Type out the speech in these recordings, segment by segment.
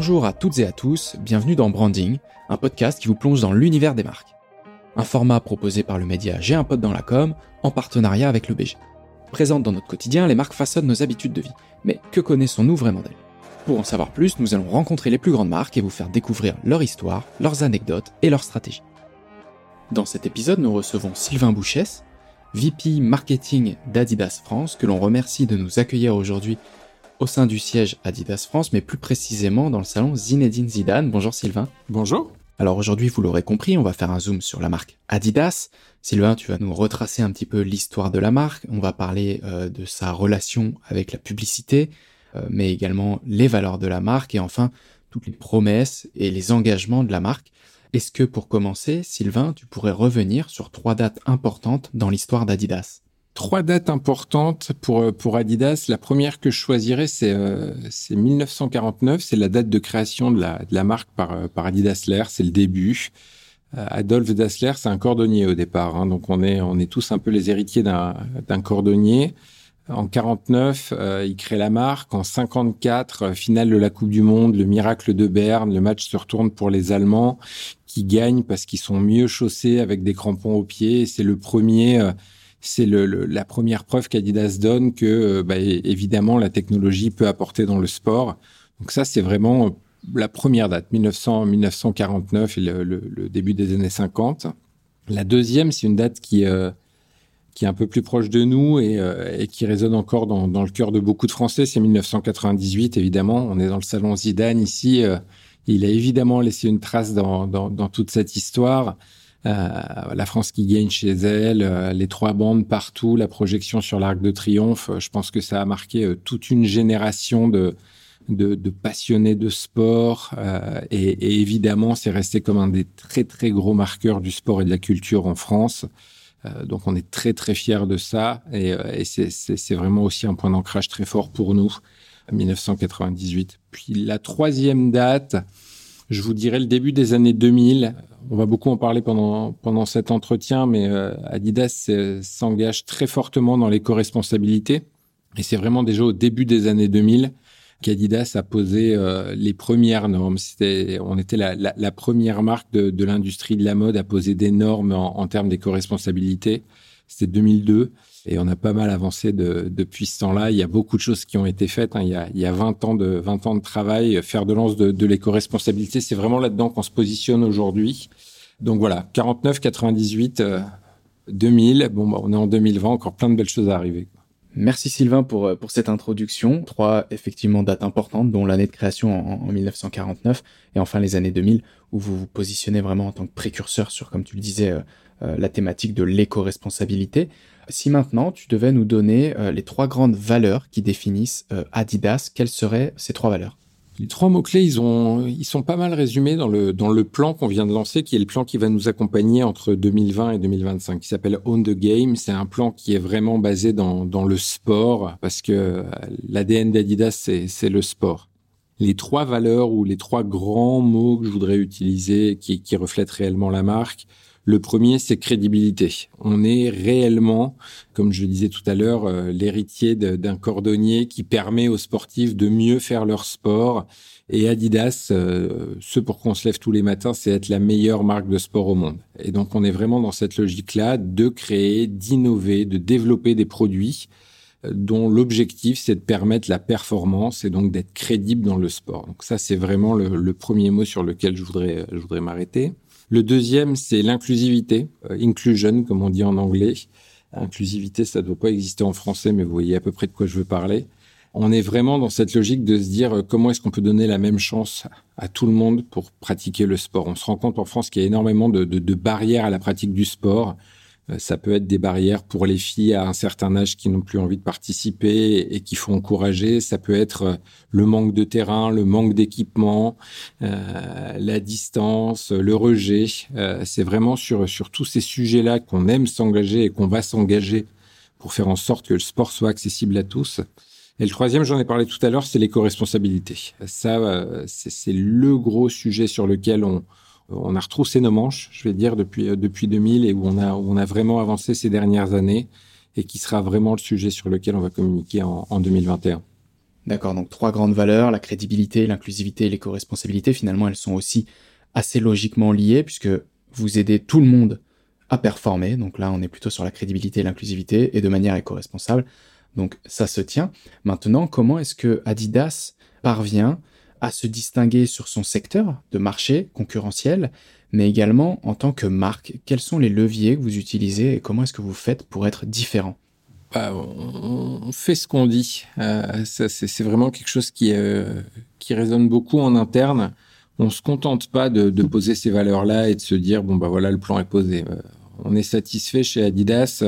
Bonjour à toutes et à tous, bienvenue dans Branding, un podcast qui vous plonge dans l'univers des marques. Un format proposé par le média J'ai un pote dans la com, en partenariat avec le BG. Présente dans notre quotidien, les marques façonnent nos habitudes de vie. Mais que connaissons-nous vraiment d'elles? Pour en savoir plus, nous allons rencontrer les plus grandes marques et vous faire découvrir leur histoire, leurs anecdotes et leurs stratégies. Dans cet épisode, nous recevons Sylvain Bouchès, VP Marketing d'Adidas France, que l'on remercie de nous accueillir aujourd'hui au sein du siège Adidas France, mais plus précisément dans le salon Zinedine Zidane. Bonjour Sylvain. Bonjour. Alors aujourd'hui, vous l'aurez compris, on va faire un zoom sur la marque Adidas. Sylvain, tu vas nous retracer un petit peu l'histoire de la marque. On va parler euh, de sa relation avec la publicité, euh, mais également les valeurs de la marque et enfin toutes les promesses et les engagements de la marque. Est-ce que pour commencer, Sylvain, tu pourrais revenir sur trois dates importantes dans l'histoire d'Adidas? Trois dates importantes pour, euh, pour Adidas. La première que je choisirais, c'est euh, 1949. C'est la date de création de la, de la marque par, euh, par Adidas Dassler. C'est le début. Euh, Adolphe Dassler, c'est un cordonnier au départ. Hein, donc on est, on est tous un peu les héritiers d'un cordonnier. En 49, euh, il crée la marque. En 54, finale de la Coupe du Monde, le miracle de Berne. Le match se retourne pour les Allemands qui gagnent parce qu'ils sont mieux chaussés avec des crampons aux pieds. C'est le premier c'est le, la première preuve qu'Adidas donne que, euh, bah, évidemment, la technologie peut apporter dans le sport. Donc ça, c'est vraiment euh, la première date, 1900, 1949 et le, le, début des années 50. La deuxième, c'est une date qui, euh, qui est un peu plus proche de nous et, et qui résonne encore dans, dans, le cœur de beaucoup de Français. C'est 1998, évidemment. On est dans le salon Zidane ici. il a évidemment laissé une trace dans, dans, dans toute cette histoire. Euh, la France qui gagne chez elle, euh, les trois bandes partout, la projection sur l'Arc de Triomphe. Euh, je pense que ça a marqué toute une génération de, de, de passionnés de sport. Et, et, évidemment, c'est resté comme un des très très gros marqueurs du sport et de la culture en France. donc on est très très fiers de ça. Et, et c'est vraiment aussi un point d'ancrage très fort pour nous, 1998. Puis la troisième date, je vous dirais le début des années 2000. On va beaucoup en parler pendant, pendant cet entretien, mais euh, Adidas euh, s'engage très fortement dans l'éco-responsabilité. Et c'est vraiment déjà au début des années 2000 qu'Adidas a posé euh, les premières normes. On était la, la, première marque de, l'industrie de la mode à poser des normes en, en termes d'éco-responsabilité. C'était 2002. Et on a pas mal avancé de, depuis ce temps-là. Il y a beaucoup de choses qui ont été faites. Hein. Il, y a, il y a 20 ans de 20 ans de travail. Faire de lance de, de l'éco-responsabilité, c'est vraiment là-dedans qu'on se positionne aujourd'hui. Donc voilà, 49, 98, 2000. Bon, bah, on est en 2020, encore plein de belles choses à arriver. Merci Sylvain pour, euh, pour cette introduction. Trois effectivement dates importantes, dont l'année de création en, en, 1949 et enfin les années 2000, où vous vous positionnez vraiment en tant que précurseur sur, comme tu le disais, euh, euh, la thématique de l'éco-responsabilité. Si maintenant tu devais nous donner euh, les trois grandes valeurs qui définissent euh, Adidas, quelles seraient ces trois valeurs? Les trois mots-clés, ils, ont, ils sont pas mal résumés dans le, plan qu'on vient de lancer, qui est le plan qui va nous accompagner entre 2020 et 2025, qui s'appelle Own the Game. C'est un plan qui est vraiment basé dans, le sport, parce que l'ADN d'Adidas, c'est le sport. Les trois valeurs ou les trois grands mots que je voudrais utiliser, qui, qui reflètent réellement la marque, le premier, c'est crédibilité. On est réellement, comme je disais tout à l'heure, euh, l'héritier d'un cordonnier qui permet aux sportifs de mieux faire leur sport. Et Adidas, euh, ce pour qu'on se lève tous les matins, c'est être la meilleure marque de sport au monde. Et donc, on est vraiment dans cette logique-là de créer, d'innover, de développer des produits euh, dont l'objectif, c'est de permettre la performance et donc d'être crédible dans le sport. Donc ça, c'est vraiment le, le, premier mot sur lequel je voudrais, je voudrais m'arrêter. Le deuxième, c'est l'inclusivité, euh, inclusion, comme on dit en anglais. Inclusivité, ça ne doit pas exister en français, mais vous voyez à peu près de quoi je veux parler. On est vraiment dans cette logique de se dire euh, comment est-ce qu'on peut donner la même chance à tout le monde pour pratiquer le sport? On se rend compte en France qu'il y a énormément de, de, de barrières à la pratique du sport. Euh, ça peut être des barrières pour les filles à un certain âge qui n'ont plus envie de participer et qui faut encourager. Ça peut être euh, le manque de terrain, le manque d'équipement, euh, la distance, le rejet. C'est vraiment sur, sur tous ces sujets-là qu'on aime s'engager et qu'on va s'engager pour faire en sorte que le sport soit accessible à tous. Et le troisième, j'en ai parlé tout à l'heure, c'est l'éco-responsabilité. Ça, c'est le gros sujet sur lequel on, on a retroussé nos manches, je vais dire, depuis, euh, depuis 2000 et où on, a, on a vraiment avancé ces dernières années et qui sera vraiment le sujet sur lequel on va communiquer en, en 2021. D'accord, donc trois grandes valeurs, la crédibilité, l'inclusivité et l'éco-responsabilité, finalement, elles sont aussi assez logiquement liées puisque vous aidez tout le monde à performer. Donc là, on est plutôt sur la crédibilité et l'inclusivité et de manière éco-responsable. Donc ça se tient. Maintenant, comment est-ce que Adidas parvient à se distinguer sur son secteur de marché concurrentiel, mais également en tant que marque Quels sont les leviers que vous utilisez et comment est-ce que vous faites pour être différent? Bah, on fait ce qu'on dit. Euh, c'est vraiment quelque chose qui, euh, qui résonne beaucoup en interne. On se contente pas de, de poser ces valeurs-là et de se dire bon bah voilà le plan est posé. Euh, on est satisfait chez Adidas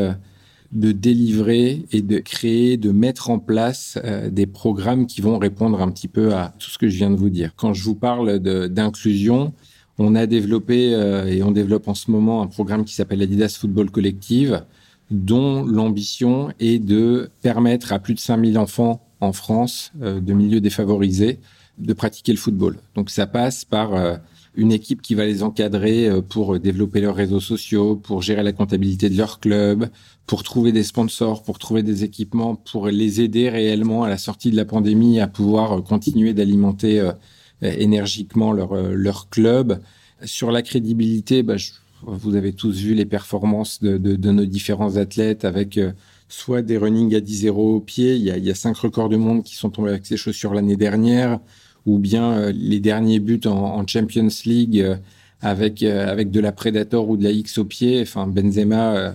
de délivrer et de créer, de mettre en place euh, des programmes qui vont répondre un petit peu à tout ce que je viens de vous dire. Quand je vous parle d'inclusion, on a développé euh, et on développe en ce moment un programme qui s'appelle Adidas Football Collective, dont l'ambition est de permettre à plus de 5000 enfants en France de milieux défavorisés de pratiquer le football. Donc ça passe par une équipe qui va les encadrer euh, pour développer leurs réseaux sociaux, pour gérer la comptabilité de leur club, pour trouver des sponsors, pour trouver des équipements, pour les aider réellement à la sortie de la pandémie à pouvoir euh, continuer d'alimenter euh, énergiquement leur, leur club. Sur la crédibilité, bah, vous avez tous vu les performances de, de, de nos différents athlètes avec soit des running à 10-0 au pied, il y, a, il y a cinq records du monde qui sont tombés avec ces chaussures l'année dernière, ou bien euh, les derniers buts en, Champions League euh, avec euh, avec de la Predator ou de la X au pied. Enfin, Benzema,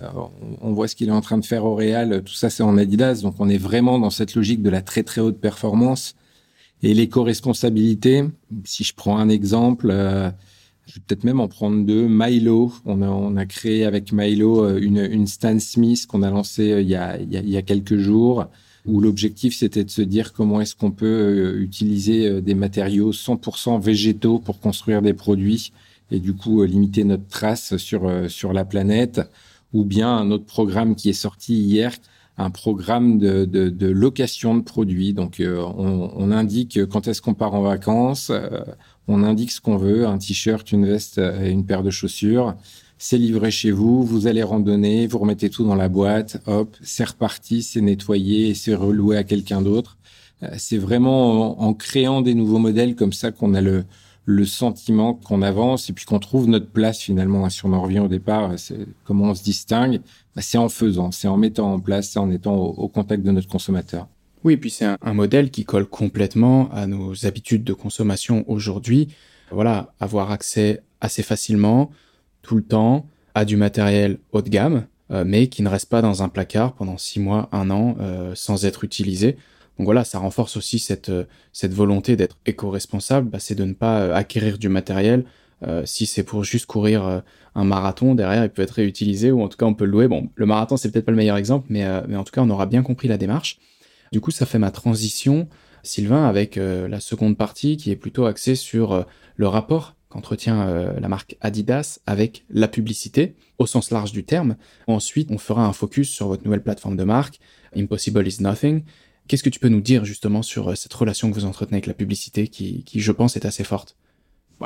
on, voit ce qu'il est en train de faire au Real. Tout ça, c'est en Adidas. Donc, on est vraiment dans cette logique de la très très haute performance et l'éco-responsabilité. Si je prends un exemple, je vais peut-être même en prendre deux. Milo, on a on a créé avec Milo une une Stan Smith qu'on a lancé il y a il y a quelques jours où l'objectif c'était de se dire comment est-ce qu'on peut euh, utiliser euh, des matériaux 100% végétaux pour construire des produits et du coup euh, limiter notre trace sur sur la planète ou bien un autre programme qui est sorti hier un programme de, de, de location de produits. Donc, on, on, indique quand est-ce qu'on part en vacances, on indique ce qu'on veut, un t-shirt, une veste et une paire de chaussures c'est livré chez vous, vous allez randonner, vous remettez tout dans la boîte, hop, c'est reparti, c'est nettoyé et c'est reloué à quelqu'un d'autre. Euh, c'est vraiment en, créant des nouveaux modèles comme ça qu'on a le, le sentiment qu'on avance et puis qu'on trouve notre place finalement. Si on en revient au départ, c'est comment on se distingue. Bah, c'est en faisant, c'est en mettant en place, c'est en étant au, contact de notre consommateur. Oui, et puis c'est un, modèle qui colle complètement à nos habitudes de consommation aujourd'hui. Voilà, avoir accès assez facilement, tout le temps à du matériel haut de gamme, euh, mais qui ne reste pas dans un placard pendant six mois, un an, euh, sans être utilisé. Donc voilà, ça renforce aussi cette, euh, cette volonté d'être éco-responsable, bah, c'est de ne pas acquérir du matériel. si c'est pour juste courir un marathon, derrière, il peut être réutilisé, ou en tout cas, on peut le louer. Bon, le marathon, c'est peut-être pas le meilleur exemple, mais, mais en tout cas, on aura bien compris la démarche. Du coup, ça fait ma transition, Sylvain, avec la seconde partie, qui est plutôt axée sur le rapport qu'entretient euh, la marque Adidas avec la publicité au sens large du terme. Ensuite, on fera un focus sur votre nouvelle plateforme de marque, Impossible is Nothing. Qu'est-ce que tu peux nous dire justement sur euh, cette relation que vous entretenez avec la publicité qui, qui je pense, est assez forte?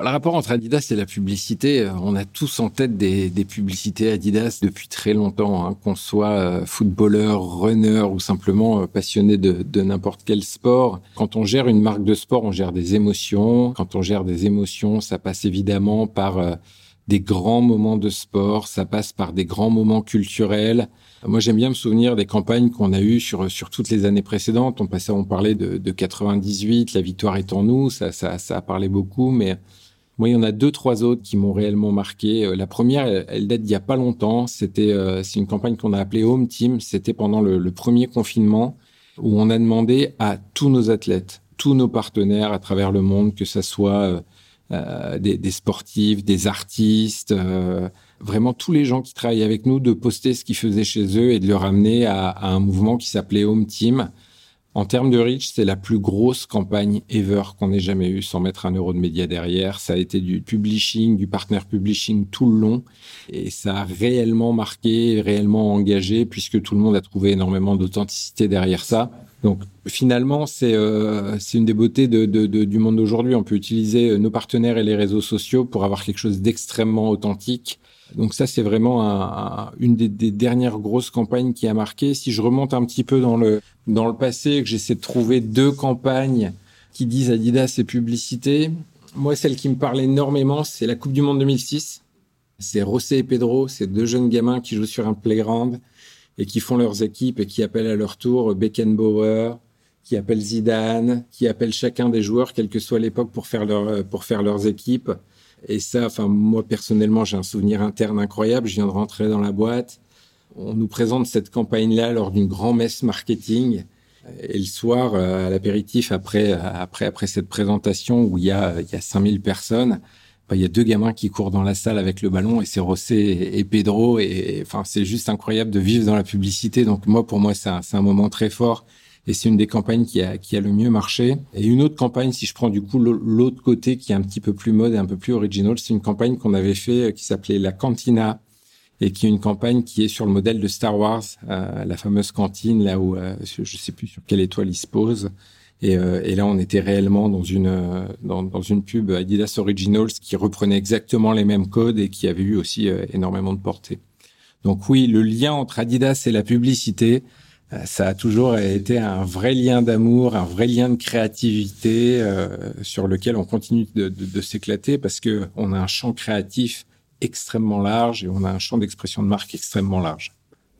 Le rapport entre Adidas et la publicité, euh, on a tous en tête des, des publicités Adidas depuis très longtemps, hein, qu'on soit euh, footballeur, runner ou simplement euh, passionné de, de n'importe quel sport. Quand on gère une marque de sport, on gère des émotions. Quand on gère des émotions, ça passe évidemment par des grands moments de sport, ça passe par des grands moments culturels. Moi, j'aime bien me souvenir des campagnes qu'on a eues sur sur toutes les années précédentes. On passait, on parlait de, de 98, la victoire est en nous, ça, ça, ça a parlé beaucoup, mais moi, il y en a deux, trois autres qui m'ont réellement marqué. Euh, la première, elle, date d'il y a pas longtemps. C'était, euh, c'est une campagne qu'on a appelée Home Team. C'était pendant le, premier confinement où on a demandé à tous nos athlètes, tous nos partenaires à travers le monde, que ce soit euh, des, sportifs, des artistes, vraiment tous les gens qui travaillent avec nous, de poster ce qu'ils faisaient chez eux et de le ramener à, à un mouvement qui s'appelait Home Team. En termes de reach, c'est la plus grosse campagne ever qu'on ait jamais eue sans mettre un euro de média derrière. Ça a été du publishing, du partner publishing tout le long. Et ça a réellement marqué, réellement engagé puisque tout le monde a trouvé énormément d'authenticité derrière ça. Donc finalement, c'est euh, une des beautés de, de, de du monde d'aujourd'hui. On peut utiliser nos partenaires et les réseaux sociaux pour avoir quelque chose d'extrêmement authentique Donc ça, c'est vraiment une des, dernières grosses campagnes qui a marqué. Si je remonte un petit peu dans le dans le passé, que j'essaie de trouver deux campagnes qui disent Adidas et publicité, moi, celle qui me parle énormément, c'est la Coupe du Monde 2006. C'est Rosé et Pedro, c'est deux jeunes gamins qui jouent sur un playground et qui font leurs équipes et qui appellent à leur tour Beckenbauer, qui appellent Zidane, qui appellent chacun des joueurs, quelle que soit l'époque, pour faire pour faire leurs équipes. Et ça, enfin, moi, personnellement, j'ai un souvenir interne incroyable. Je viens de rentrer dans la boîte. On nous présente cette campagne-là lors d'une grand messe marketing. Et le soir, euh, à l'apéritif, après, après, après cette présentation où il y a, il y a 5000 personnes, bah, il y a deux gamins qui courent dans la salle avec le ballon et c'est Rossé et, Pedro. Et, enfin, c'est juste incroyable de vivre dans la publicité. Donc, moi, pour moi, c'est un, un moment très fort et c'est une des campagnes qui a, qui a le mieux marché. Et une autre campagne, si je prends du coup l'autre côté qui est un petit peu plus mode et un peu plus original, c'est une campagne qu'on avait fait euh, qui s'appelait la Cantina et qui est une campagne qui est sur le modèle de Star Wars, euh, la fameuse cantine là où euh, je sais plus sur quelle étoile il se pose. Et, euh, là, on était réellement dans une dans, une pub Adidas Originals qui reprenait exactement les mêmes codes et qui avait eu aussi énormément de portée. Donc oui, le lien entre Adidas et la publicité, ça a toujours été un vrai lien d'amour, un vrai lien de créativité euh, sur lequel on continue de, s'éclater parce que on a un champ créatif extrêmement large et on a un champ d'expression de marque extrêmement large.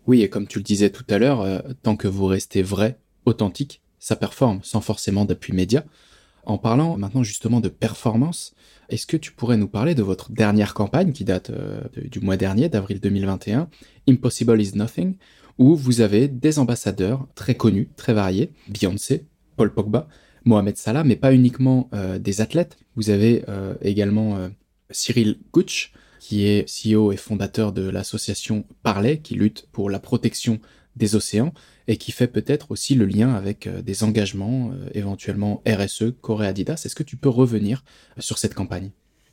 Oui, et comme tu le disais tout à l'heure, euh, tant que vous restez vrai, authentique, ça performe sans forcément d'appui média. En parlant maintenant justement de performance, est-ce que tu pourrais nous parler de votre dernière campagne qui date euh, du mois dernier, d'avril 2021, Impossible is Nothing, où vous avez des ambassadeurs très connus, très variés, Beyoncé, Paul Pogba, Mohamed Salah, mais pas uniquement euh, des athlètes. Vous avez également Cyril Gutsch, qui est CEO et fondateur de l'association Parley, qui lutte pour la protection des océans et qui fait peut-être aussi le lien avec euh, des engagements euh, éventuellement RSE, Corée Adidas. Est-ce que tu peux revenir sur cette campagne?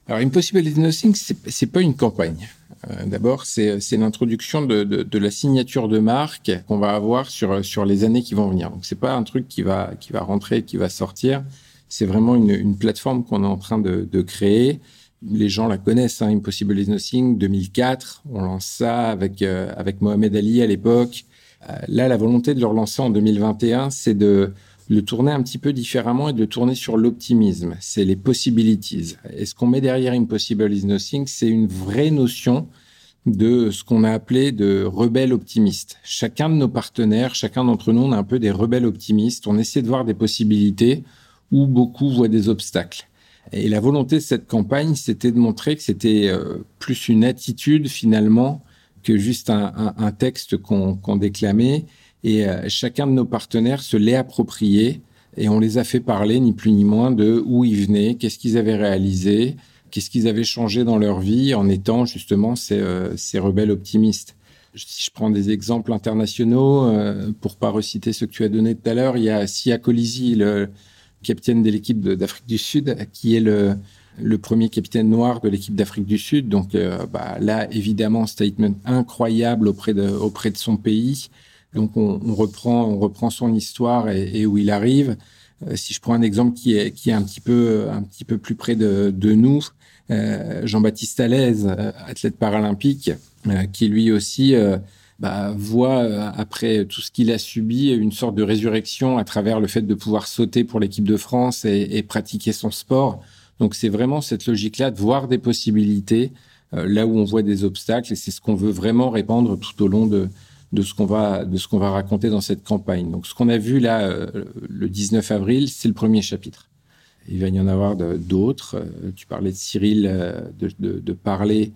Alors, Impossible Nothing, c'est pas une campagne. Euh, D'abord, c'est l'introduction de, de, de, la signature de marque qu'on va avoir sur sur les années qui vont venir. Donc, c'est pas un truc qui va qui va rentrer, qui va sortir. C'est vraiment une, une plateforme qu'on est en train de, de créer les gens la connaissent, hein, Impossible is Nothing, 2004, on lance ça avec euh, avec Mohamed Ali à l'époque. Euh, là, la volonté de le relancer en 2021, c'est de le tourner un petit peu différemment et de le tourner sur l'optimisme. C'est les possibilities. Et ce qu'on met derrière Impossible is Nothing, c'est une vraie notion de ce qu'on a appelé de rebelles optimistes. Chacun de nos partenaires, chacun d'entre nous, on a un peu des rebelles optimistes. On essaie de voir des possibilités où beaucoup voient des obstacles. Et la volonté de cette campagne, c'était de montrer que c'était euh, plus une attitude finalement que juste un, un, texte qu'on déclamait. Et euh, chacun de nos partenaires se l'est approprié et on les a fait parler ni plus ni moins de où ils venaient, qu'est-ce qu'ils avaient réalisé, qu'est-ce qu'ils avaient changé dans leur vie en étant justement ces, euh, ces rebelles optimistes. Si je prends des exemples internationaux, euh, pour pas reciter ce que tu as donné tout à l'heure, il y a Sia Colisi, le, capitaine de l'équipe d'Afrique du Sud, qui est le, le premier capitaine noir de l'équipe d'Afrique du Sud. Donc euh, bah, là, évidemment, statement incroyable auprès de, auprès de son pays. Donc on, on reprend, on reprend son histoire et, et où il arrive. Euh, si je prends un exemple qui est, qui est un petit peu, un petit peu plus près de, de nous, euh, Jean-Baptiste Alaise, euh, athlète paralympique, qui lui aussi bah, voit euh, après tout ce qu'il a subi une sorte de résurrection à travers le fait de pouvoir sauter pour l'équipe de France et, et, pratiquer son sport. Donc c'est vraiment cette logique-là de voir des possibilités euh, là où on voit des obstacles et c'est ce qu'on veut vraiment répandre tout au long de, de ce qu'on va de ce qu'on va raconter dans cette campagne. Donc ce qu'on a vu là euh, le 19 avril, c'est le premier chapitre. Il va y en avoir d'autres. Tu parlais de Cyril, de, de, de parler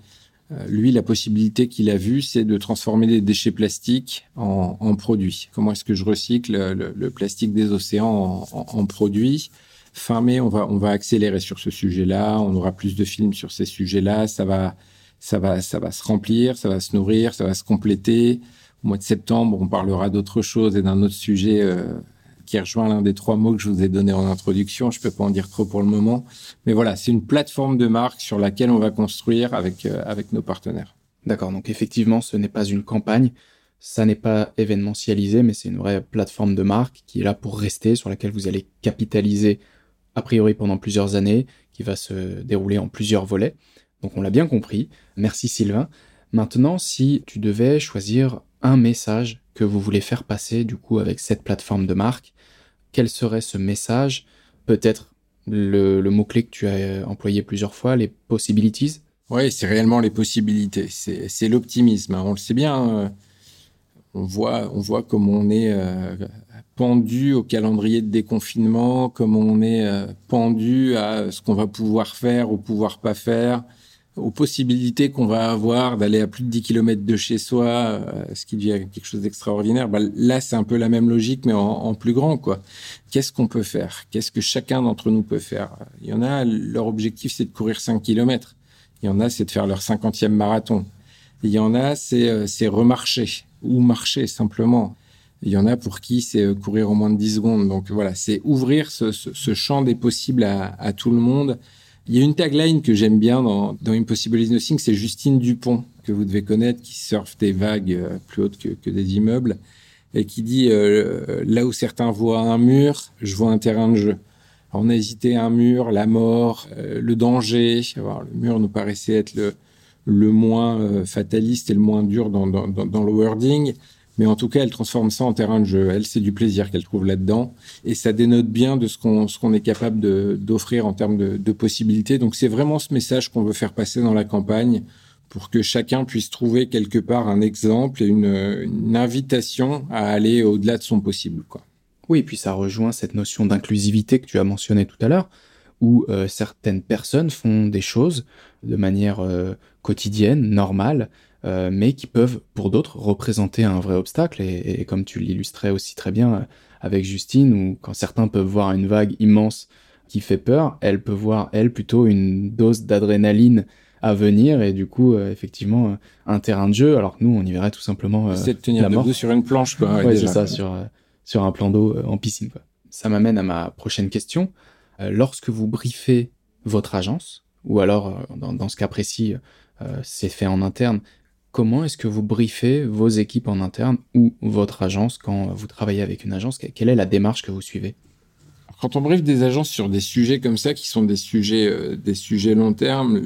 euh, lui, la possibilité qu'il a vue, c'est de transformer des déchets plastiques en, en produits. Comment est-ce que je recycle le, le, plastique des océans en, en, en, produits? Fin mai, on va, on va accélérer sur ce sujet-là. On aura plus de films sur ces sujets-là. Ça va, ça va, ça va se remplir, ça va se nourrir, ça va se compléter. Au mois de septembre, on parlera d'autre chose et d'un autre sujet euh, qui rejoint l'un des trois mots que je vous ai donné en introduction. Je peux pas en dire trop pour le moment, mais voilà, c'est une plateforme de marque sur laquelle on va construire avec euh, avec nos partenaires. D'accord, donc effectivement, ce n'est pas une campagne, ça n'est pas événementialisé, mais c'est une vraie plateforme de marque qui est là pour rester, sur laquelle vous allez capitaliser a priori pendant plusieurs années, qui va se dérouler en plusieurs volets. Donc on l'a bien compris. Merci Sylvain. Maintenant, si tu devais choisir un message que vous voulez faire passer du coup avec cette plateforme de marque, quel serait ce message? Peut-être le, mot-clé que tu as employé plusieurs fois, les possibilities? Oui, c'est réellement les possibilités. C'est l'optimisme. Hein. On le sait bien. Euh, on voit, on voit comme on est euh, pendu au calendrier de déconfinement, comme on est euh, pendu à ce qu'on va pouvoir faire ou pouvoir pas faire, aux possibilités qu'on va avoir d'aller à plus de 10 km de chez soi, euh, ce qui devient quelque chose d'extraordinaire. Bah, là, c'est un peu la même logique, mais en, plus grand, quoi. Qu'est-ce qu'on peut faire? Qu'est-ce que chacun d'entre nous peut faire? Il y en a, leur objectif, c'est de courir 5 km. Il y en a, c'est de faire leur 50e marathon. Il y en a, c'est euh, remarcher ou marcher simplement. Il y en a pour qui c'est euh, courir au moins de 10 secondes. Donc voilà, c'est ouvrir ce, ce, champ des possibles à, à, tout le monde. Il y a une tagline que j'aime bien dans, dans Impossible is Nothing, c'est Justine Dupont, que vous devez connaître, qui surfe des vagues euh, plus hautes que, que des immeubles, et qui dit euh, Là où certains voient un mur, je vois un terrain de jeu. on a hésité un mur, la mort, le danger. Le mur nous paraissait être le, le moins fataliste et le moins dur dans, dans, dans le wording. Mais en tout cas, elle transforme ça en terrain de jeu. Elle, c'est du plaisir qu'elle trouve là-dedans. Et ça dénote bien de ce qu'on est capable d'offrir en termes de, de possibilités. Donc, c'est vraiment ce message qu'on veut faire passer dans la campagne pour que chacun puisse trouver quelque part un exemple et une, invitation à aller au-delà de son possible. Quoi. Oui, et puis ça rejoint cette notion d'inclusivité que tu as mentionné tout à l'heure, où euh, certaines personnes font des choses de manière euh, quotidienne, normale, euh, mais qui peuvent pour d'autres représenter un vrai obstacle. Et, comme tu l'illustrais aussi très bien euh, avec Justine, où quand certains peuvent voir une vague immense qui fait peur, elle peut voir, elle, plutôt une dose d'adrénaline à venir. Et du coup euh, effectivement un terrain de jeu. Alors que nous on y verrait tout simplement c'est de tenir debout sur une planche quoi ouais, c'est ça sur sur un plan d'eau en piscine quoi. Ça m'amène à ma prochaine question. Lorsque vous briefez votre agence ou alors dans, dans ce cas précis c'est fait en interne Comment est-ce que vous briefez vos équipes en interne ou votre agence quand vous travaillez avec une agence? Quelle est la démarche que vous suivez? Quand on briefe des agences sur des sujets comme ça, qui sont des sujets, euh, des sujets long terme,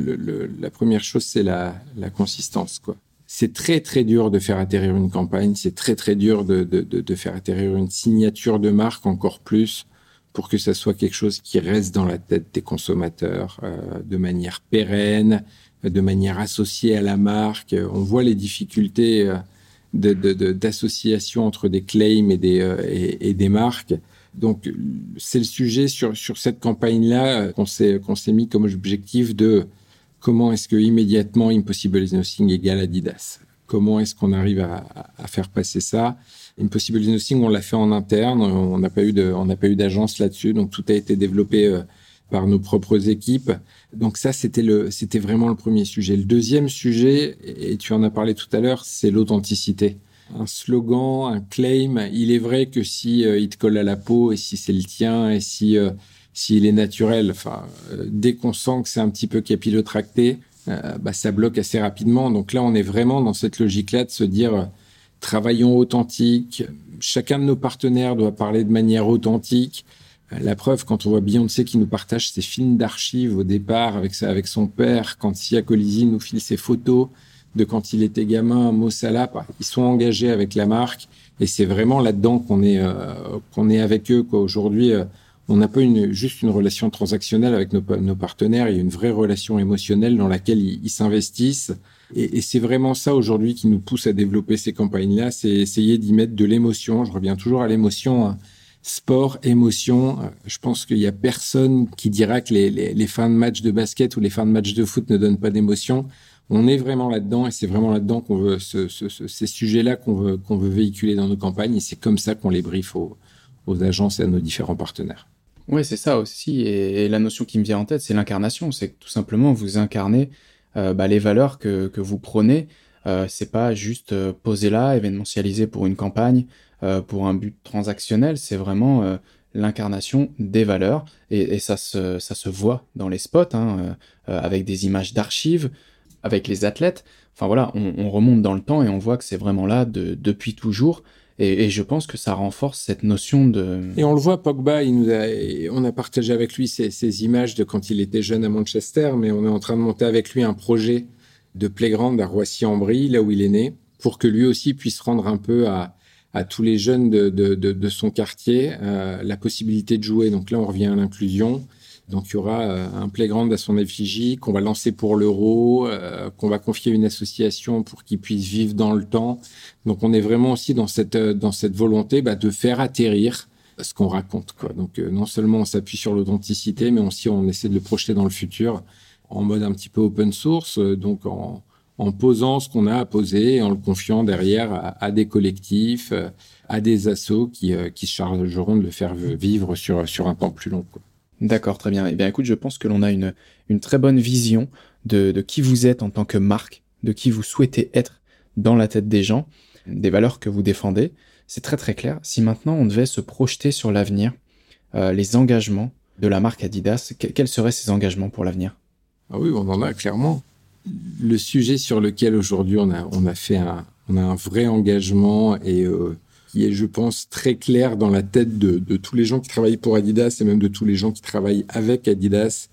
la première chose, c'est la, consistance. C'est très très dur de faire atterrir une campagne, c'est très très dur de, faire atterrir une signature de marque encore plus pour que ça soit quelque chose qui reste dans la tête des consommateurs euh, de manière pérenne, de manière associée à la marque. On voit les difficultés euh, d'association entre des claims et des, euh, et, des marques. Donc, c'est le sujet sur, cette campagne-là euh, qu'on s'est, mis comme objectif de comment est-ce que immédiatement Impossible is Nothing égale Adidas? Comment est-ce qu'on arrive à, à, faire passer ça? Impossible is Nothing, on l'a fait en interne. On n'a pas eu d'agence là-dessus. Donc, tout a été développé par nos propres équipes. Donc ça, c'était le, c'était vraiment le premier sujet. Le deuxième sujet, et tu en as parlé tout à l'heure, c'est l'authenticité. Un slogan, un claim. Il est vrai que si euh, il te colle à la peau et si c'est le tien et si euh, s'il est naturel, enfin, euh, dès qu'on sent que c'est un petit peu capillotracté, bah, ça bloque assez rapidement. Donc là, on est vraiment dans cette logique-là de se dire travaillons authentique. Chacun de nos partenaires doit parler de manière authentique. La preuve, quand on voit Beyoncé qui nous partage ses films d'archives au départ avec, avec son père, quand Sia Colisi nous file ses photos de quand il était gamin, Mo Salah, bah, ils sont engagés avec la marque et c'est vraiment là-dedans qu'on est, euh, qu'on est avec eux. Quoi. Aujourd'hui, euh, on n'a pas une, juste une relation transactionnelle avec nos, nos, partenaires, il y a une vraie relation émotionnelle dans laquelle ils, s'investissent. Et, et c'est vraiment ça aujourd'hui qui nous pousse à développer ces campagnes-là, c'est essayer d'y mettre de l'émotion. Je reviens toujours à l'émotion. Hein sport, émotion. Euh, je pense qu'il y a personne qui dira que les, fins de match de basket ou les fins de match de foot ne donnent pas d'émotion. On est vraiment là-dedans et c'est vraiment là-dedans qu'on veut ce, ce, ces sujets-là qu'on veut qu'on veut véhiculer dans nos campagnes et c'est comme ça qu'on les briefe aux, aux, agences et à nos différents partenaires. Oui, c'est ça aussi. Et, la notion qui me vient en tête, c'est l'incarnation. C'est que tout simplement vous incarnez euh, bah, les valeurs que, que vous prenez. Euh, c'est pas juste euh, poser là, événementialiser pour une campagne, euh, pour un but transactionnel, c'est vraiment euh, l'incarnation des valeurs et, et, ça, se, ça se voit dans les spots hein, euh, avec des images d'archives, avec les athlètes. Enfin voilà, on, on, remonte dans le temps et on voit que c'est vraiment là de, depuis toujours Et, je pense que ça renforce cette notion de. Et on le voit, Pogba, il nous a, on a partagé avec lui ces, images de quand il était jeune à Manchester, mais on est en train de monter avec lui un projet de playground à Roissy-en-Brie, là où il est né, pour que lui aussi puisse rendre un peu à, à tous les jeunes de, de, de, son quartier euh, la possibilité de jouer. Donc là, on revient à l'inclusion. Donc il y aura euh, un playground à son effigie qu'on va lancer pour l'euro, euh, qu'on va confier à une association pour qu'il puisse vivre dans le temps. Donc on est vraiment aussi dans cette euh, dans cette volonté bah, de faire atterrir ce qu'on raconte. Quoi. Donc non seulement on s'appuie sur l'authenticité, mais aussi on essaie de le projeter dans le futur en mode un petit peu open source, donc en, en posant ce qu'on a à poser et en le confiant derrière à, à des collectifs, à des assos qui, qui se chargeront de le faire vivre sur, sur un temps plus long. Quoi. D'accord, très bien. Eh bien, écoute, je pense que l'on a une, une très bonne vision de, de qui vous êtes en tant que marque, de qui vous souhaitez être dans la tête des gens, des valeurs que vous défendez. C'est très très clair. Si maintenant on devait se projeter sur l'avenir, euh, les engagements de la marque Adidas, quels seraient ces engagements pour l'avenir? Ah oui, on en a clairement. Le sujet sur lequel aujourd'hui on a, fait un, vrai engagement et euh, qui est, je pense, très clair dans la tête de, tous les gens qui travaillent pour Adidas et même de tous les gens qui travaillent avec Adidas.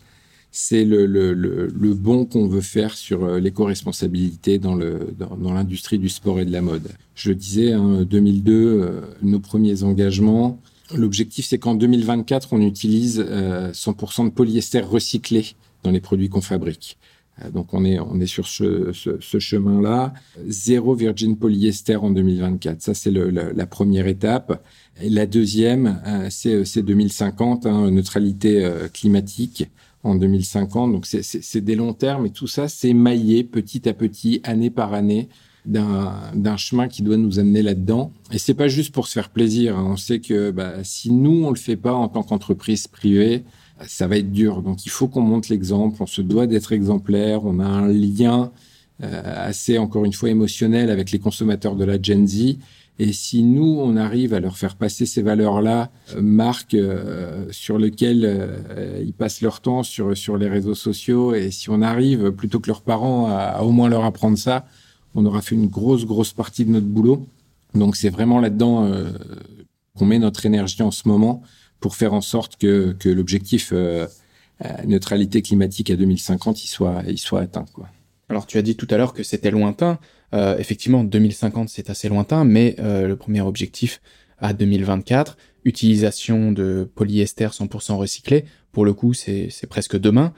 C'est le, bon qu'on veut faire sur euh, l'éco-responsabilité dans l'industrie du sport et de la mode. Je le disais, hein, 2002, euh, nos premiers engagements. L'objectif, c'est qu'en 2024, on utilise 100% euh, de polyester recyclé dans les produits qu'on fabrique. Euh, donc on est on est sur ce, ce, ce chemin-là. Zéro virgin polyester en 2024. Ça c'est la première étape. Et la deuxième, euh, c'est 2050, hein, neutralité euh, climatique en 2050. Donc c'est des longs termes et tout ça c'est maillé petit à petit, année par année d'un chemin qui doit nous amener là-dedans. Et c'est pas juste pour se faire plaisir. Hein. On sait que bah, si nous on le fait pas en tant qu'entreprise privée, ça va être dur. Donc il faut qu'on monte l'exemple, on se doit d'être exemplaire, on a un lien euh, assez, encore une fois, émotionnel avec les consommateurs de la Gen Z. Et si nous, on arrive à leur faire passer ces valeurs-là, euh, marques euh, sur lesquelles ils passent leur temps sur, sur les réseaux sociaux, et si on arrive, plutôt que leurs parents, à, au moins leur apprendre ça, on aura fait une grosse, grosse partie de notre boulot. Donc c'est vraiment là-dedans qu'on met notre énergie en ce moment pour faire en sorte que, l'objectif euh, euh, neutralité climatique à 2050 il soit, soit atteint. Alors tu as dit tout à l'heure que c'était lointain. Euh, effectivement, 2050 c'est assez lointain, mais le premier objectif à 2024, utilisation de polyester 100% recyclé, pour le coup c'est presque demain.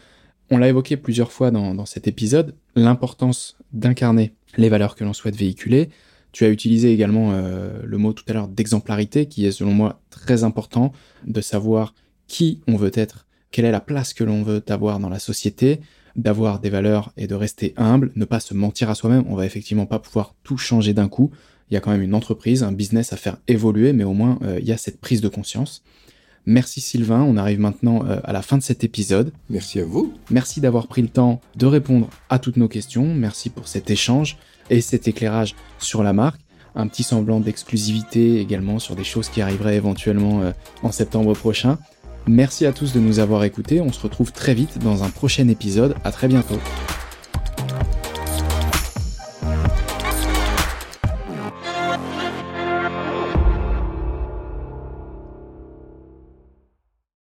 On l'a évoqué plusieurs fois dans, cet épisode, l'importance d'incarner les valeurs que l'on souhaite véhiculer, tu as utilisé également le mot tout à l'heure d'exemplarité, qui est selon moi très important, de savoir qui on veut être, quelle est la place que l'on veut avoir dans la société, d'avoir des valeurs et de rester humble, ne pas se mentir à soi-même. On va effectivement pas pouvoir tout changer d'un coup. Il y a quand même une entreprise, un business à faire évoluer, mais au moins euh, il y a cette prise de conscience. Merci Sylvain, on arrive maintenant euh, à la fin de cet épisode. Merci à vous. Merci d'avoir pris le temps de répondre à toutes nos questions. Merci pour cet échange et cet éclairage sur la marque. Un petit semblant d'exclusivité également sur des choses qui arriveraient éventuellement euh, en septembre prochain. Merci à tous de nous avoir écoutés. On se retrouve très vite dans un prochain épisode. À très bientôt.